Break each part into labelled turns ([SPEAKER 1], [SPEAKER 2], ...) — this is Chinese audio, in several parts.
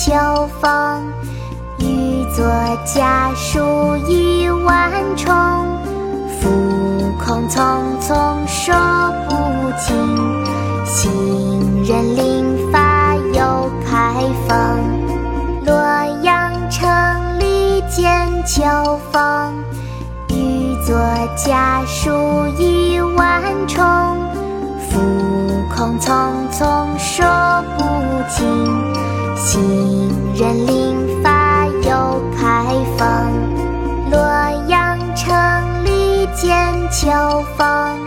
[SPEAKER 1] 秋风，欲作家书一万重，浮空匆匆说不尽。行人临发又开封，洛阳城里见秋风。欲作家书一万重，浮空匆匆说不尽。行人临发又开封，洛阳城里见秋风。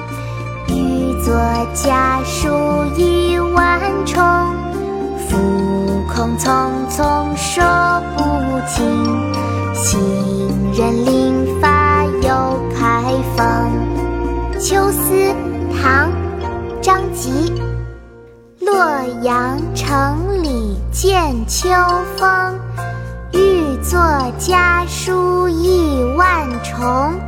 [SPEAKER 1] 欲作家书意万重，浮空匆匆说不尽。行人临发又开封。秋思，唐·张籍。洛阳城里见秋风，欲作家书意万重。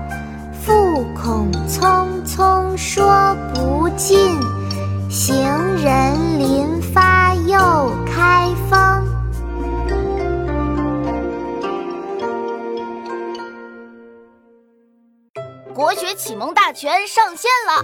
[SPEAKER 1] 复恐匆匆说不尽，行人临发又开封。
[SPEAKER 2] 国学启蒙大全上线了，